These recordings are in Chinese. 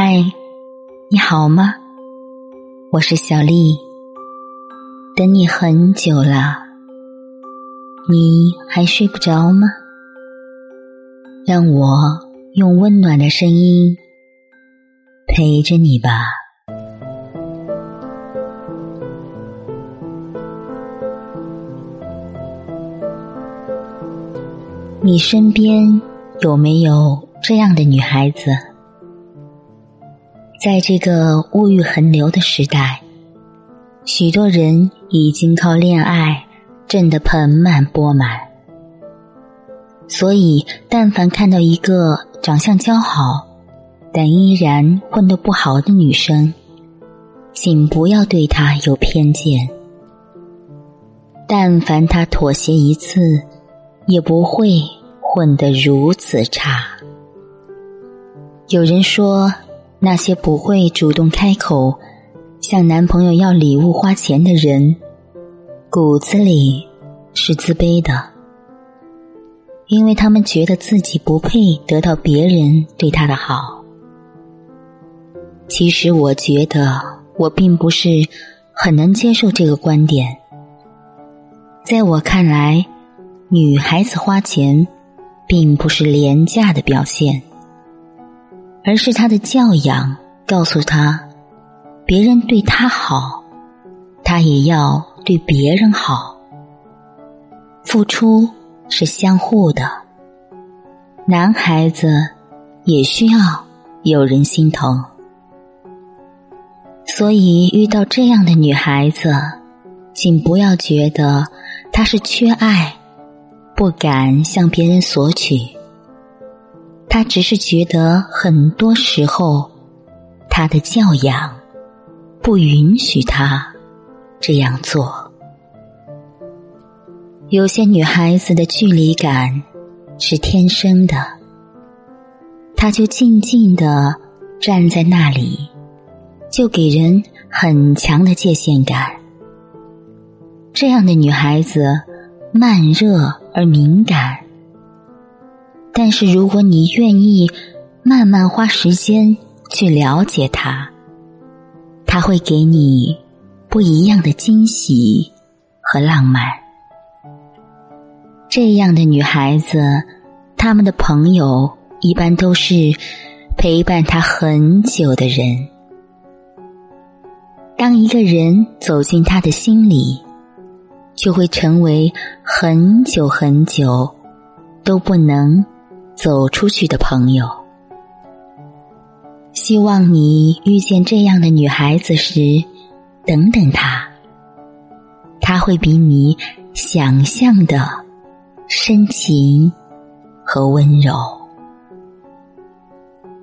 嗨，你好吗？我是小丽，等你很久了，你还睡不着吗？让我用温暖的声音陪着你吧。你身边有没有这样的女孩子？在这个物欲横流的时代，许多人已经靠恋爱挣得盆满钵满。所以，但凡看到一个长相姣好但依然混得不好的女生，请不要对她有偏见。但凡她妥协一次，也不会混得如此差。有人说。那些不会主动开口向男朋友要礼物、花钱的人，骨子里是自卑的，因为他们觉得自己不配得到别人对他的好。其实，我觉得我并不是很能接受这个观点。在我看来，女孩子花钱并不是廉价的表现。而是他的教养告诉他，别人对他好，他也要对别人好。付出是相互的，男孩子也需要有人心疼。所以遇到这样的女孩子，请不要觉得她是缺爱，不敢向别人索取。他只是觉得很多时候，他的教养不允许他这样做。有些女孩子的距离感是天生的，她就静静的站在那里，就给人很强的界限感。这样的女孩子慢热而敏感。但是，如果你愿意慢慢花时间去了解他，他会给你不一样的惊喜和浪漫。这样的女孩子，他们的朋友一般都是陪伴她很久的人。当一个人走进他的心里，就会成为很久很久都不能。走出去的朋友，希望你遇见这样的女孩子时，等等她，她会比你想象的深情和温柔。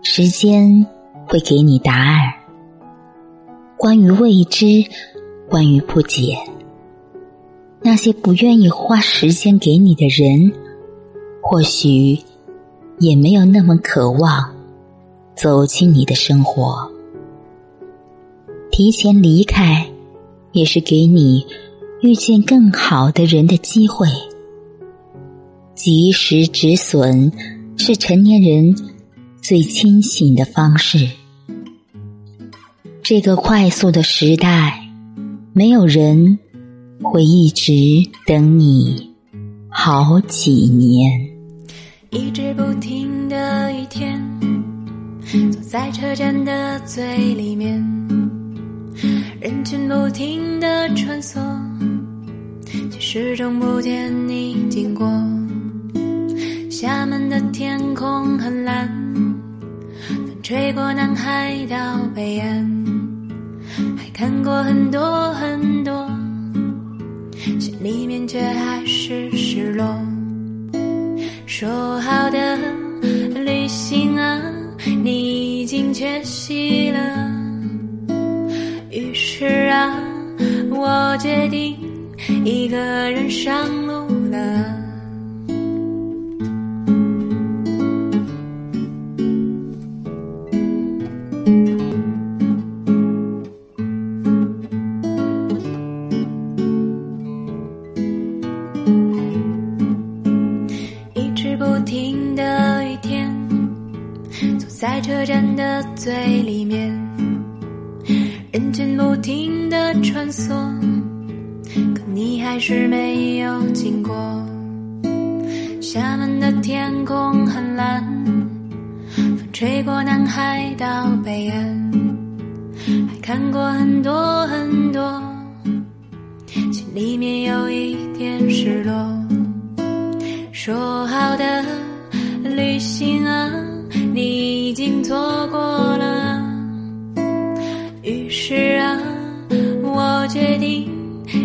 时间会给你答案。关于未知，关于不解，那些不愿意花时间给你的人，或许。也没有那么渴望走进你的生活，提前离开也是给你遇见更好的人的机会。及时止损是成年人最清醒的方式。这个快速的时代，没有人会一直等你好几年。一直不停的一天，坐在车站的最里面，人群不停的穿梭，却始终不见你经过。厦门的天空很蓝，风吹过南海到北岸，还看过很多很多，心里面却还是失落。说好的旅行啊，你已经缺席了。于是啊，我决定一个人上路了。在车站的最里面，人群不停的穿梭，可你还是没有经过。厦门的天空很蓝，风吹过南海到北岸，还看过很多很多，心里面有一点失落。说好的旅行啊，错过了。于是啊，我决定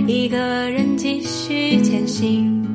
一个人继续前行。